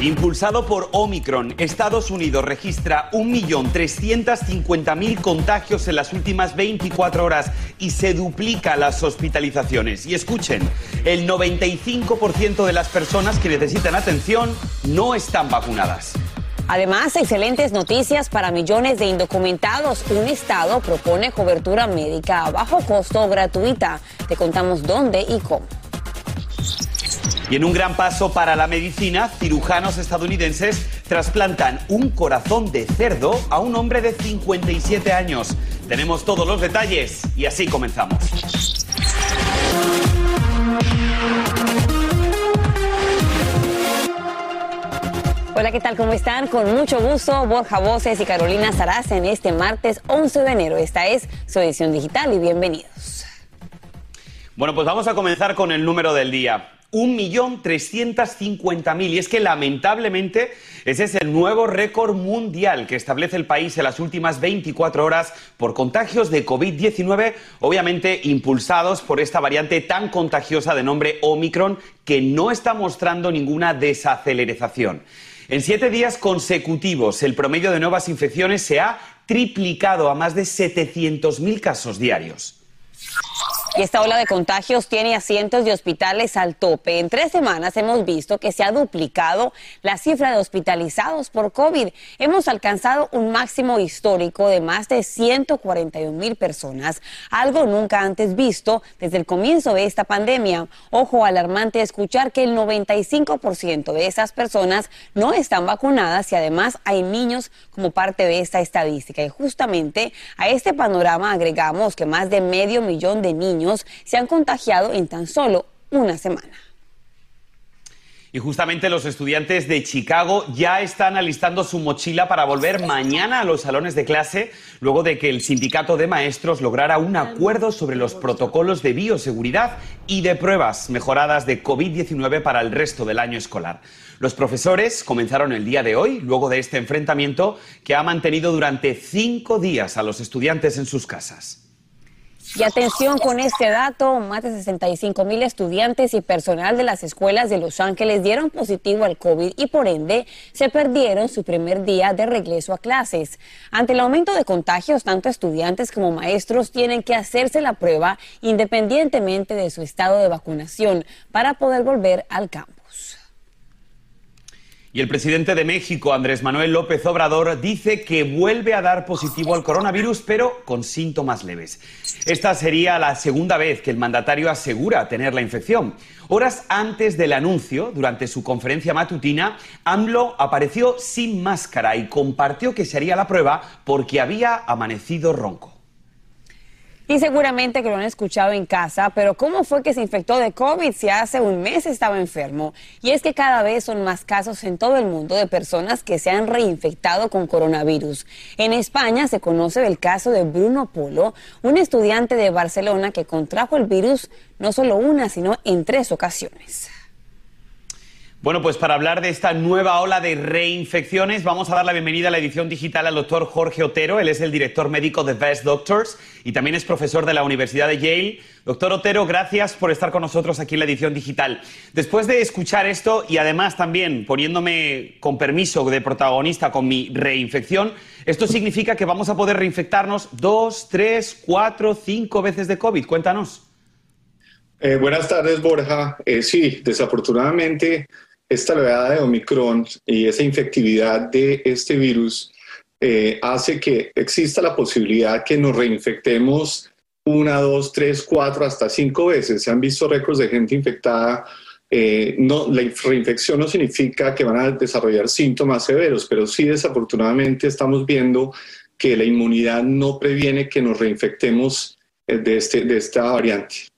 Impulsado por Omicron, Estados Unidos registra 1.350.000 contagios en las últimas 24 horas y se duplica las hospitalizaciones. Y escuchen, el 95% de las personas que necesitan atención no están vacunadas. Además, excelentes noticias para millones de indocumentados. Un estado propone cobertura médica a bajo costo gratuita. Te contamos dónde y cómo. Y en un gran paso para la medicina, cirujanos estadounidenses trasplantan un corazón de cerdo a un hombre de 57 años. Tenemos todos los detalles y así comenzamos. Hola, ¿qué tal? ¿Cómo están? Con mucho gusto, Borja Voces y Carolina Saraz en este martes 11 de enero. Esta es su edición digital y bienvenidos. Bueno, pues vamos a comenzar con el número del día. 1.350.000. Y es que lamentablemente ese es el nuevo récord mundial que establece el país en las últimas 24 horas por contagios de COVID-19, obviamente impulsados por esta variante tan contagiosa de nombre Omicron que no está mostrando ninguna desaceleración. En siete días consecutivos, el promedio de nuevas infecciones se ha triplicado a más de 700.000 casos diarios. Y esta ola de contagios tiene asientos de hospitales al tope. En tres semanas hemos visto que se ha duplicado la cifra de hospitalizados por COVID. Hemos alcanzado un máximo histórico de más de 141 mil personas, algo nunca antes visto desde el comienzo de esta pandemia. Ojo, alarmante escuchar que el 95% de esas personas no están vacunadas y además hay niños como parte de esta estadística. Y justamente a este panorama agregamos que más de medio millón de niños se han contagiado en tan solo una semana. Y justamente los estudiantes de Chicago ya están alistando su mochila para volver mañana a los salones de clase, luego de que el sindicato de maestros lograra un acuerdo sobre los protocolos de bioseguridad y de pruebas mejoradas de COVID-19 para el resto del año escolar. Los profesores comenzaron el día de hoy, luego de este enfrentamiento que ha mantenido durante cinco días a los estudiantes en sus casas. Y atención con este dato, más de 65 mil estudiantes y personal de las escuelas de Los Ángeles dieron positivo al COVID y por ende se perdieron su primer día de regreso a clases. Ante el aumento de contagios, tanto estudiantes como maestros tienen que hacerse la prueba independientemente de su estado de vacunación para poder volver al campus. Y el presidente de México, Andrés Manuel López Obrador, dice que vuelve a dar positivo al coronavirus, pero con síntomas leves. Esta sería la segunda vez que el mandatario asegura tener la infección. Horas antes del anuncio, durante su conferencia matutina, AMLO apareció sin máscara y compartió que se haría la prueba porque había amanecido ronco. Y seguramente que lo han escuchado en casa, pero ¿cómo fue que se infectó de COVID si hace un mes estaba enfermo? Y es que cada vez son más casos en todo el mundo de personas que se han reinfectado con coronavirus. En España se conoce el caso de Bruno Polo, un estudiante de Barcelona que contrajo el virus no solo una, sino en tres ocasiones. Bueno, pues para hablar de esta nueva ola de reinfecciones, vamos a dar la bienvenida a la edición digital al doctor Jorge Otero. Él es el director médico de Best Doctors y también es profesor de la Universidad de Yale. Doctor Otero, gracias por estar con nosotros aquí en la edición digital. Después de escuchar esto y además también poniéndome con permiso de protagonista con mi reinfección, esto significa que vamos a poder reinfectarnos dos, tres, cuatro, cinco veces de COVID. Cuéntanos. Eh, buenas tardes, Borja. Eh, sí, desafortunadamente esta oleada de Omicron y esa infectividad de este virus eh, hace que exista la posibilidad que nos reinfectemos una, dos, tres, cuatro, hasta cinco veces. Se han visto récords de gente infectada. Eh, no, la reinfección no significa que van a desarrollar síntomas severos, pero sí desafortunadamente estamos viendo que la inmunidad no previene que nos reinfectemos eh, de, este, de esta variante.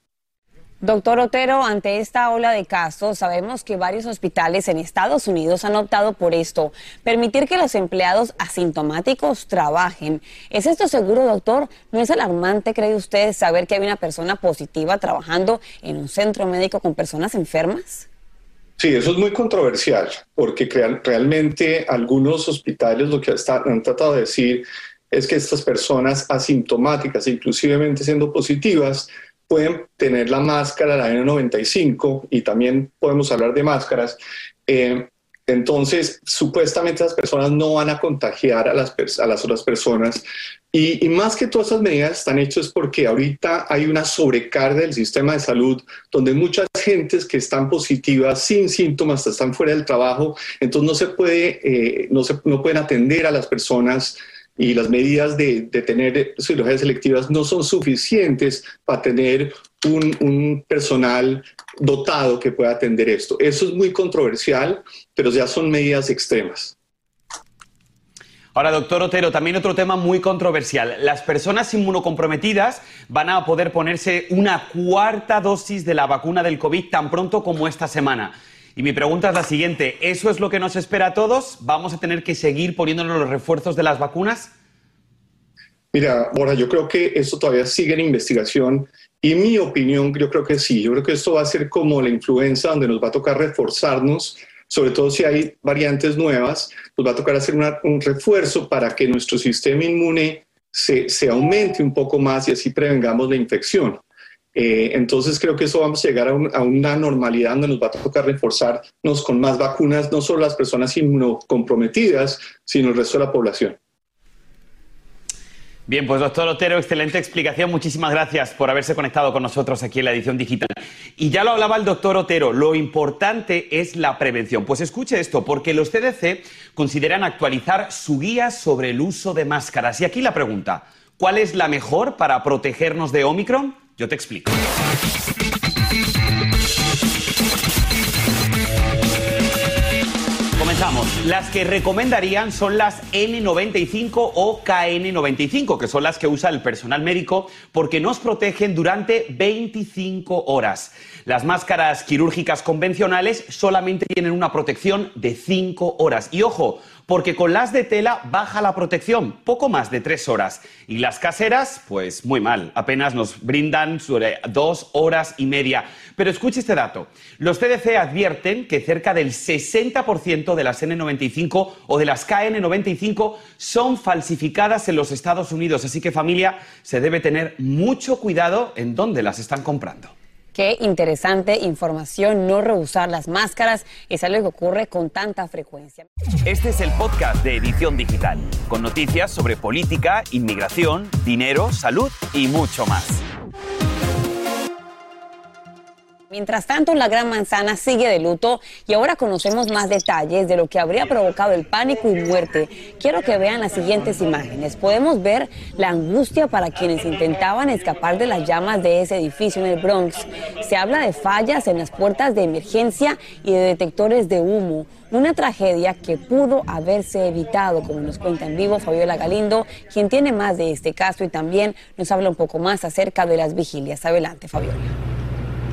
Doctor Otero, ante esta ola de casos, sabemos que varios hospitales en Estados Unidos han optado por esto, permitir que los empleados asintomáticos trabajen. ¿Es esto seguro, doctor? ¿No es alarmante, cree usted, saber que hay una persona positiva trabajando en un centro médico con personas enfermas? Sí, eso es muy controversial, porque realmente algunos hospitales lo que han tratado de decir es que estas personas asintomáticas, inclusivemente siendo positivas, pueden tener la máscara, la N95, y también podemos hablar de máscaras. Eh, entonces, supuestamente las personas no van a contagiar a las, a las otras personas. Y, más que todas esas medidas están hechas porque ahorita hay una sobrecarga del sistema de salud donde muchas gentes que están positivas sin síntomas están fuera del trabajo, entonces no se puede, eh, no, se, no pueden atender a las personas y las medidas de, tener cirugías selectivas no son suficientes para tener un, un, personal dotado que pueda atender esto. Eso es muy controversial, pero ya son medidas extremas. Ahora, doctor Otero, también otro tema muy controversial. Las personas inmunocomprometidas van a poder ponerse una cuarta dosis de la vacuna del COVID tan pronto como esta semana. Y mi pregunta es la siguiente, ¿eso es lo que nos espera a todos? ¿Vamos a tener que seguir poniéndonos los refuerzos de las vacunas? Mira, Borja, yo creo que esto todavía sigue en investigación y mi opinión, yo creo que sí. Yo creo que esto va a ser como la influenza, donde nos va a tocar reforzarnos, sobre todo si hay variantes nuevas, nos va a tocar hacer un refuerzo para que nuestro sistema inmune se, se aumente un poco más y así prevengamos la infección. Eh, entonces creo que eso vamos a llegar a, una normalidad donde nos va a tocar reforzarnos con más vacunas, no solo las personas inmunocomprometidas, sino el resto de la población. Bien, pues doctor Otero, excelente explicación. Muchísimas gracias por haberse conectado con nosotros aquí en la edición digital. Y ya lo hablaba el doctor Otero, lo importante es la prevención. Pues escuche esto, porque los CDC consideran actualizar su guía sobre el uso de máscaras. Y aquí la pregunta, ¿cuál es la mejor para protegernos de Omicron? Yo te explico. Comenzamos. Las que recomendarían son las N95 o KN95, que son las que usa el personal médico porque nos protegen durante 25 horas. Las máscaras quirúrgicas convencionales solamente tienen una protección de 5 horas. Y ojo, porque con las de tela baja la protección, poco más de tres horas. Y las caseras, pues muy mal, apenas nos brindan sobre dos horas y media. Pero escuche este dato. Los CDC advierten que cerca del 60% de las N95 o de las KN95 son falsificadas en los Estados Unidos. Así que familia, se debe tener mucho cuidado en dónde las están comprando. Qué interesante información, no rehusar las máscaras, es algo que ocurre con tanta frecuencia. Este es el podcast de Edición Digital, con noticias sobre política, inmigración, dinero, salud y mucho más. Mientras tanto, la Gran Manzana sigue de luto y ahora conocemos más detalles de lo que habría provocado el pánico y muerte. Quiero que vean las siguientes imágenes. Podemos ver la angustia para quienes intentaban escapar de las llamas de ese edificio en el Bronx. Se habla de fallas en las puertas de emergencia y de detectores de humo. Una tragedia que pudo haberse evitado, como nos cuenta en vivo Fabiola Galindo, quien tiene más de este caso y también nos habla un poco más acerca de las vigilias. Adelante, Fabiola.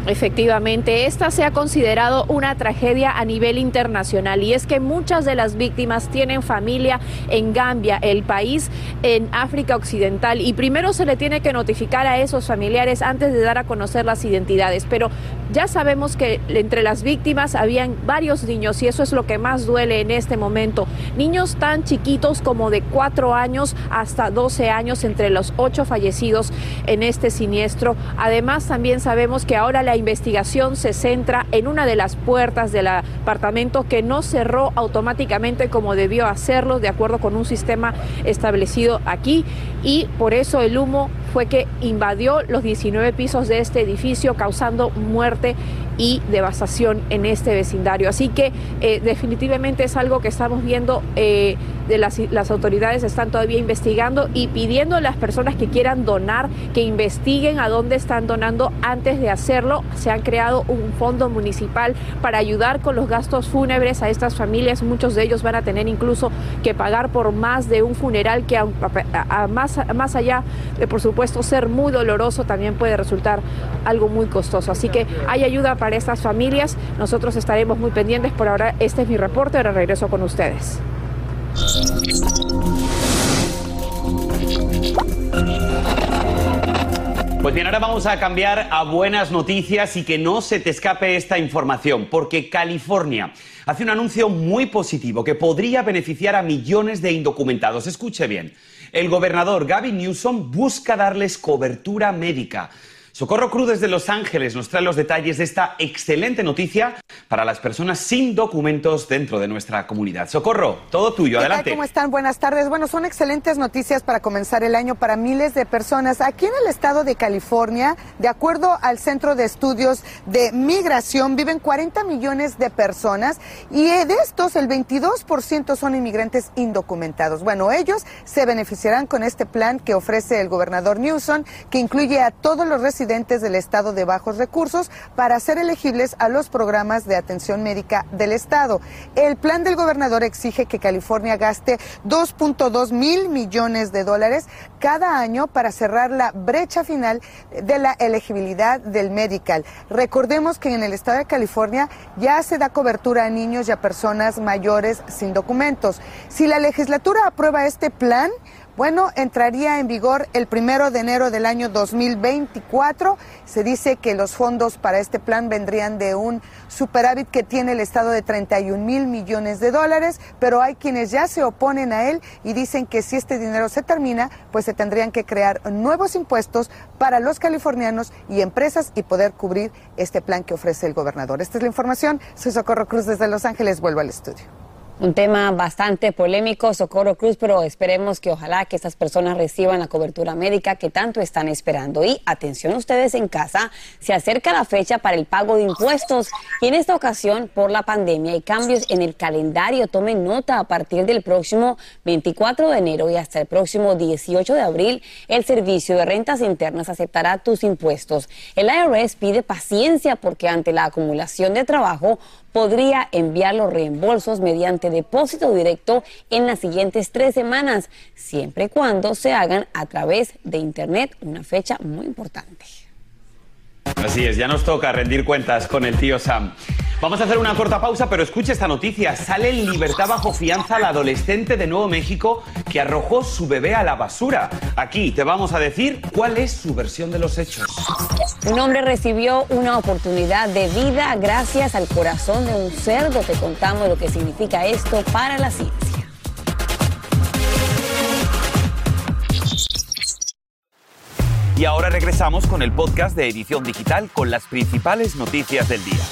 Efectivamente, esta se ha considerado una tragedia a nivel internacional y es que muchas de las víctimas tienen familia en Gambia, el país en África Occidental, y primero se le tiene que notificar a esos familiares antes de dar a conocer las identidades. Pero ya sabemos que entre las víctimas habían varios niños y eso es lo que más duele en este momento. Niños tan chiquitos como de 4 años hasta 12 años entre los ocho fallecidos en este siniestro. Además, también sabemos que ahora la la investigación se centra en una de las puertas del apartamento que no cerró automáticamente como debió hacerlo de acuerdo con un sistema establecido aquí y por eso el humo fue que invadió los 19 pisos de este edificio causando muerte y devastación en este vecindario. Así que eh, definitivamente es algo que estamos viendo, eh, de las, las autoridades están todavía investigando y pidiendo a las personas que quieran donar que investiguen a dónde están donando antes de hacerlo. Se han creado un fondo municipal para ayudar con los gastos fúnebres a estas familias. Muchos de ellos van a tener incluso que pagar por más de un funeral que a, más, más allá de, por supuesto, supuesto ser muy doloroso también puede resultar algo muy costoso. Así que hay ayuda para estas familias. Nosotros estaremos muy pendientes. Por ahora, este es mi reporte. Ahora regreso con ustedes. Pues bien, ahora vamos a cambiar a buenas noticias y que no se te escape esta información, porque California hace un anuncio muy positivo que podría beneficiar a millones de indocumentados. Escuche bien, el gobernador Gavin Newsom busca darles cobertura médica. Socorro Cruz desde Los Ángeles nos trae los detalles de esta excelente noticia para las personas sin documentos dentro de nuestra comunidad. Socorro, todo tuyo, adelante. ¿Cómo están? Buenas tardes. Bueno, son excelentes noticias para comenzar el año para miles de personas. Aquí en el estado de California, de acuerdo al Centro de Estudios de Migración, viven 40 millones de personas y de estos el 22% son inmigrantes indocumentados. Bueno, ellos se beneficiarán con este plan que ofrece el gobernador Newsom, que incluye a todos los del estado de bajos recursos para ser elegibles a los programas de atención médica del estado. El plan del gobernador exige que California gaste 2.2 mil millones de dólares cada año para cerrar la brecha final de la elegibilidad del medical. Recordemos que en el estado de California ya se da cobertura a niños y a personas mayores sin documentos. Si la legislatura aprueba este plan, bueno, entraría en vigor el primero de enero del año 2024. Se dice que los fondos para este plan vendrían de un superávit que tiene el Estado de 31 mil millones de dólares, pero hay quienes ya se oponen a él y dicen que si este dinero se termina, pues se tendrían que crear nuevos impuestos para los californianos y empresas y poder cubrir este plan que ofrece el gobernador. Esta es la información. Soy Socorro Cruz desde Los Ángeles. Vuelvo al estudio. Un tema bastante polémico, Socorro Cruz, pero esperemos que ojalá que estas personas reciban la cobertura médica que tanto están esperando. Y atención ustedes en casa, se acerca la fecha para el pago de impuestos y en esta ocasión por la pandemia hay cambios en el calendario. Tomen nota, a partir del próximo 24 de enero y hasta el próximo 18 de abril, el Servicio de Rentas Internas aceptará tus impuestos. El IRS pide paciencia porque ante la acumulación de trabajo podría enviar los reembolsos mediante depósito directo en las siguientes tres semanas, siempre y cuando se hagan a través de Internet, una fecha muy importante. Así es, ya nos toca rendir cuentas con el tío Sam. Vamos a hacer una corta pausa, pero escuche esta noticia. Sale en libertad bajo fianza la adolescente de Nuevo México que arrojó su bebé a la basura. Aquí te vamos a decir cuál es su versión de los hechos. Un hombre recibió una oportunidad de vida gracias al corazón de un cerdo. Te contamos lo que significa esto para la ciencia. Y ahora regresamos con el podcast de Edición Digital con las principales noticias del día.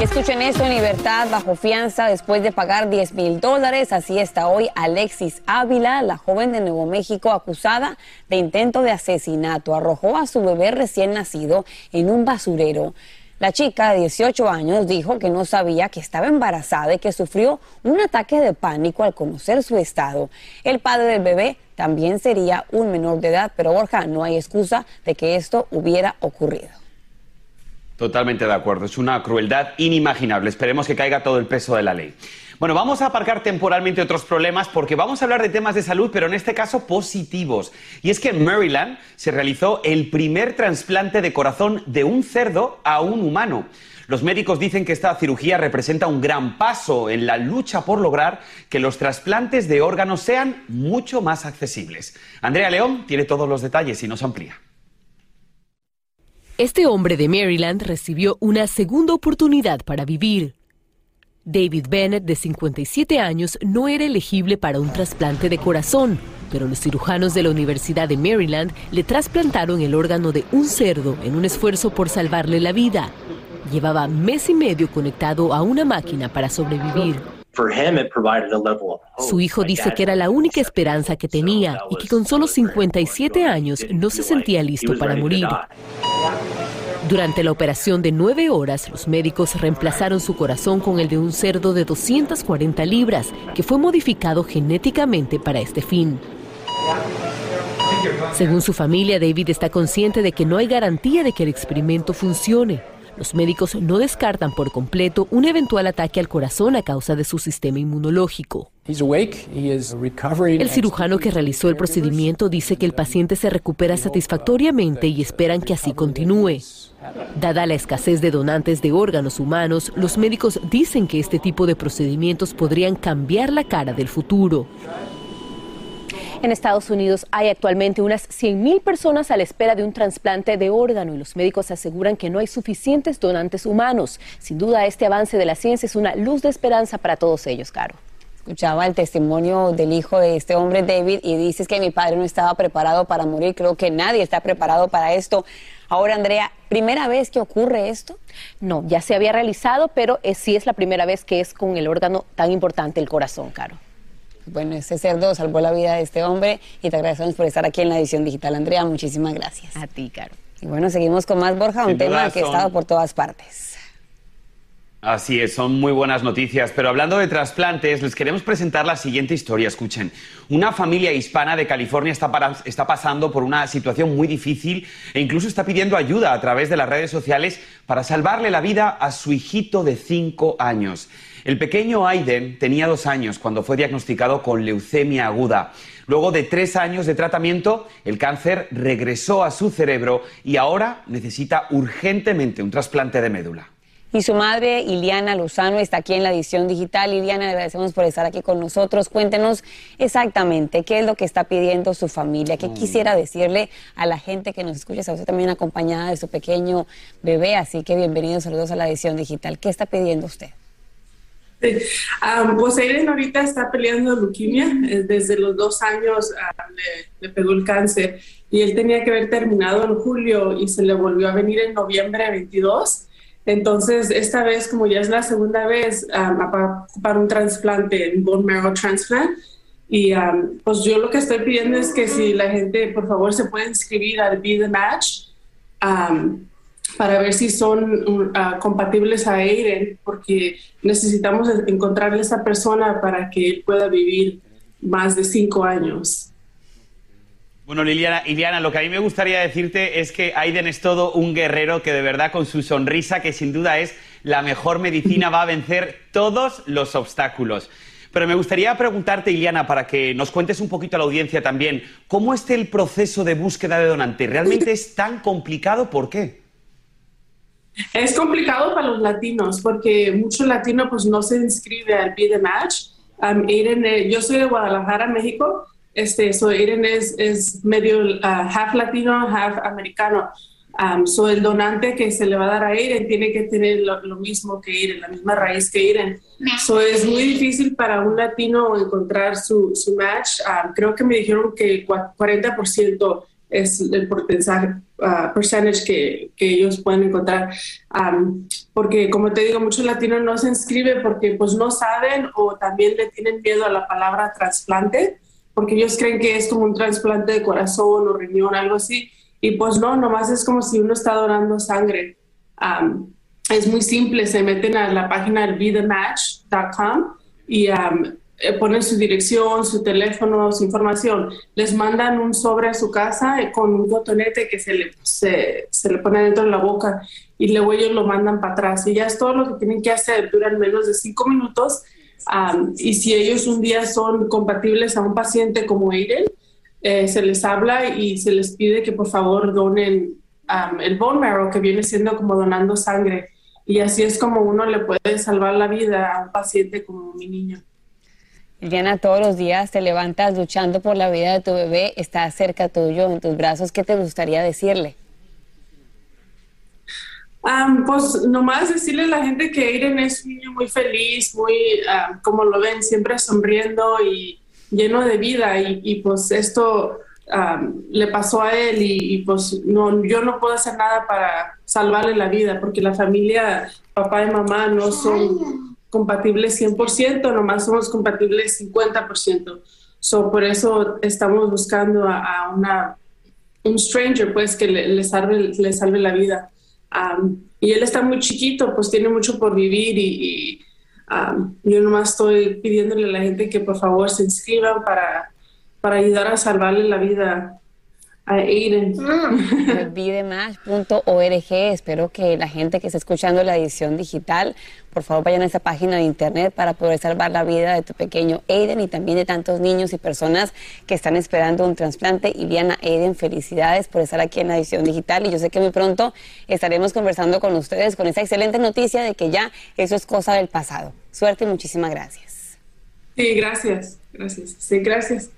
Escuchen esto en libertad bajo fianza después de pagar 10 mil dólares. Así está hoy Alexis Ávila, la joven de Nuevo México acusada de intento de asesinato. Arrojó a su bebé recién nacido en un basurero. La chica de 18 años dijo que no sabía que estaba embarazada y que sufrió un ataque de pánico al conocer su estado. El padre del bebé también sería un menor de edad, pero Borja, no hay excusa de que esto hubiera ocurrido. Totalmente de acuerdo, es una crueldad inimaginable. Esperemos que caiga todo el peso de la ley. Bueno, vamos a aparcar temporalmente otros problemas porque vamos a hablar de temas de salud, pero en este caso positivos. Y es que en Maryland se realizó el primer trasplante de corazón de un cerdo a un humano. Los médicos dicen que esta cirugía representa un gran paso en la lucha por lograr que los trasplantes de órganos sean mucho más accesibles. Andrea León tiene todos los detalles y nos amplía. Este hombre de Maryland recibió una segunda oportunidad para vivir. David Bennett, de 57 años, no era elegible para un trasplante de corazón, pero los cirujanos de la Universidad de Maryland le trasplantaron el órgano de un cerdo en un esfuerzo por salvarle la vida. Llevaba mes y medio conectado a una máquina para sobrevivir. Su hijo dice que era la única esperanza que tenía y que con solo 57 años no se sentía listo para morir. Durante la operación de nueve horas, los médicos reemplazaron su corazón con el de un cerdo de 240 libras, que fue modificado genéticamente para este fin. Según su familia, David está consciente de que no hay garantía de que el experimento funcione. Los médicos no descartan por completo un eventual ataque al corazón a causa de su sistema inmunológico. El cirujano que realizó el procedimiento dice que el paciente se recupera satisfactoriamente y esperan que así continúe. Dada la escasez de donantes de órganos humanos, los médicos dicen que este tipo de procedimientos podrían cambiar la cara del futuro. En Estados Unidos hay actualmente unas 100.000 personas a la espera de un trasplante de órgano y los médicos aseguran que no hay suficientes donantes humanos. Sin duda, este avance de la ciencia es una luz de esperanza para todos ellos, Caro. Escuchaba el testimonio del hijo de este hombre, David, y dices que mi padre no estaba preparado para morir. Creo que nadie está preparado para esto. Ahora, Andrea, ¿primera vez que ocurre esto? No, ya se había realizado, pero sí es la primera vez que es con el órgano tan importante, el corazón, Caro. Bueno, ese cerdo salvó la vida de este hombre y te agradecemos por estar aquí en la edición digital. Andrea, muchísimas gracias. A ti, Caro. Y bueno, seguimos con más, Borja, un tema que ha estado por todas partes. Así es, son muy buenas noticias. Pero hablando de trasplantes, les queremos presentar la siguiente historia. Escuchen, una familia hispana de California está, pasando por una situación muy difícil e incluso está pidiendo ayuda a través de las redes sociales para salvarle la vida a su hijito de cinco años. El pequeño Aiden tenía dos años cuando fue diagnosticado con leucemia aguda. Luego de tres años de tratamiento, el cáncer regresó a su cerebro y ahora necesita urgentemente un trasplante de médula. Y su madre, Iliana Luzano, está aquí en la edición digital. Iliana, le agradecemos por estar aquí con nosotros. Cuéntenos exactamente qué es lo que está pidiendo su familia, qué mm. quisiera decirle a la gente que nos escucha, a usted también acompañada de su pequeño bebé. Así que bienvenidos, saludos a la edición digital. ¿Qué está pidiendo usted? pues Aiden ahorita está peleando leucemia. Eh, desde los dos años le, pegó el cáncer y él tenía que haber terminado en julio y se le volvió a venir en noviembre 22 entonces, esta vez, como ya es la segunda vez, um, para, un trasplante, un bone marrow transplant. Y um, pues yo lo que estoy pidiendo es que si la gente, por favor, se puede inscribir al Be the Match um, para ver si son uh, compatibles a Aiden, porque necesitamos encontrarle a esa persona para que él pueda vivir más de cinco años. Bueno, Liliana, Liliana, lo que a mí me gustaría decirte es que Aiden es todo un guerrero que de verdad con su sonrisa, que sin duda es la mejor medicina, va a vencer todos los obstáculos. Pero me gustaría preguntarte, Liliana, para que nos cuentes un poquito a la audiencia también, ¿cómo es el proceso de búsqueda de donante? ¿Realmente es tan complicado? ¿Por qué? Es complicado para los latinos porque muchos latinos pues no se inscribe al Be The Match. Um, yo soy de Guadalajara, México, este, so Aiden es, es medio uh, half latino, half americano. Um, so el donante que se le va a dar a Aiden tiene que tener lo, mismo que Aiden, la misma raíz que Aiden. So es muy difícil para un latino encontrar su, su match. Um, creo que me dijeron que 40% es el porcentaje uh, percentage que, que, ellos pueden encontrar. Um, porque como te digo, muchos latinos no se inscriben porque pues no saben o también le tienen miedo a la palabra trasplante porque ellos creen que es como un trasplante de corazón o riñón, algo así. Y pues no, nomás es como si uno está donando sangre. es muy simple, se meten a la página bethematch.com y eh, ponen su dirección, su teléfono, su información. Les mandan un sobre a su casa eh, con un botonete que se le, se, se le pone dentro de la boca y luego ellos lo mandan para atrás. Y ya es todo lo que tienen que hacer. Duran menos de cinco minutos y si ellos un día son compatibles a un paciente como Aiden, eh, se les habla y se les pide que por favor donen el bone marrow, que viene siendo como donando sangre. Y así es como uno le puede salvar la vida a un paciente como mi niño. Diana, todos los días te levantas luchando por la vida de tu bebé, está cerca tuyo, en tus brazos. ¿Qué te gustaría decirle? Pues nomás decirle a la gente que Aiden es un niño muy feliz, muy, como lo ven, siempre sonriendo y lleno de vida y, pues esto le pasó a él y, pues no, yo no puedo hacer nada para salvarle la vida porque la familia, papá y mamá no son compatibles 100%, nomás somos compatibles 50%. So, por eso estamos buscando a, una, un stranger pues que le, salve, le salve la vida y él está muy chiquito, pues tiene mucho por vivir y, yo nomás estoy pidiéndole a la gente que por favor se inscriban para, para ayudar a salvarle la vida a Aiden. Olvidemas.org. Espero que la gente que está escuchando la edición digital, por favor vayan a esa página de internet para poder salvar la vida de tu pequeño Aiden y también de tantos niños y personas que están esperando un trasplante. Iliana Aiden, felicidades por estar aquí en la edición digital y yo sé que muy pronto estaremos conversando con ustedes con esa excelente noticia de que ya eso es cosa del pasado. Suerte y muchísimas gracias. Sí, gracias. Gracias. Sí, gracias.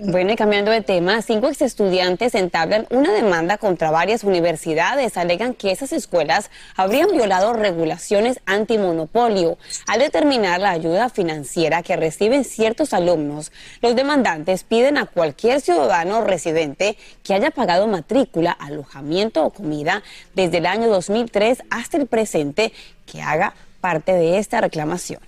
Bueno, y cambiando de tema, cinco ex estudiantes entablan una demanda contra varias universidades. Alegan que esas escuelas habrían violado regulaciones antimonopolio. Al determinar la ayuda financiera que reciben ciertos alumnos, los demandantes piden a cualquier ciudadano residente que haya pagado matrícula, alojamiento o comida desde el año 2003 hasta el presente que haga parte de esta reclamación.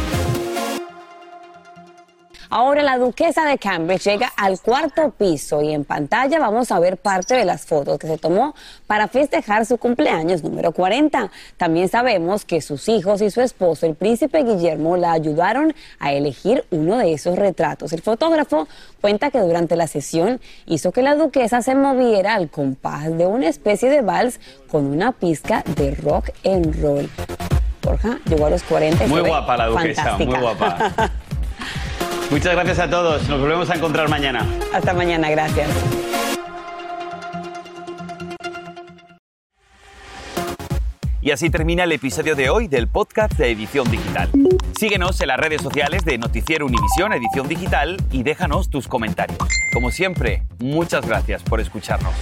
Ahora la duquesa de Cambridge llega al cuarto piso y en pantalla vamos a ver parte de las fotos que se tomó para festejar su cumpleaños número 40. También sabemos que sus hijos y su esposo, el príncipe Guillermo, la ayudaron a elegir uno de esos retratos. El fotógrafo cuenta que durante la sesión hizo que la duquesa se moviera al compás de una especie de vals con una pizca de rock and roll. Borja llegó a los 40 y Muy guapa la duquesa, fantástica. muy guapa. Muchas gracias a todos. Nos volvemos a encontrar mañana. Hasta mañana, gracias. Y así termina el episodio de hoy del podcast de Edición Digital. Síguenos en las redes sociales de Noticiero Univisión Edición Digital y déjanos tus comentarios. Como siempre, muchas gracias por escucharnos.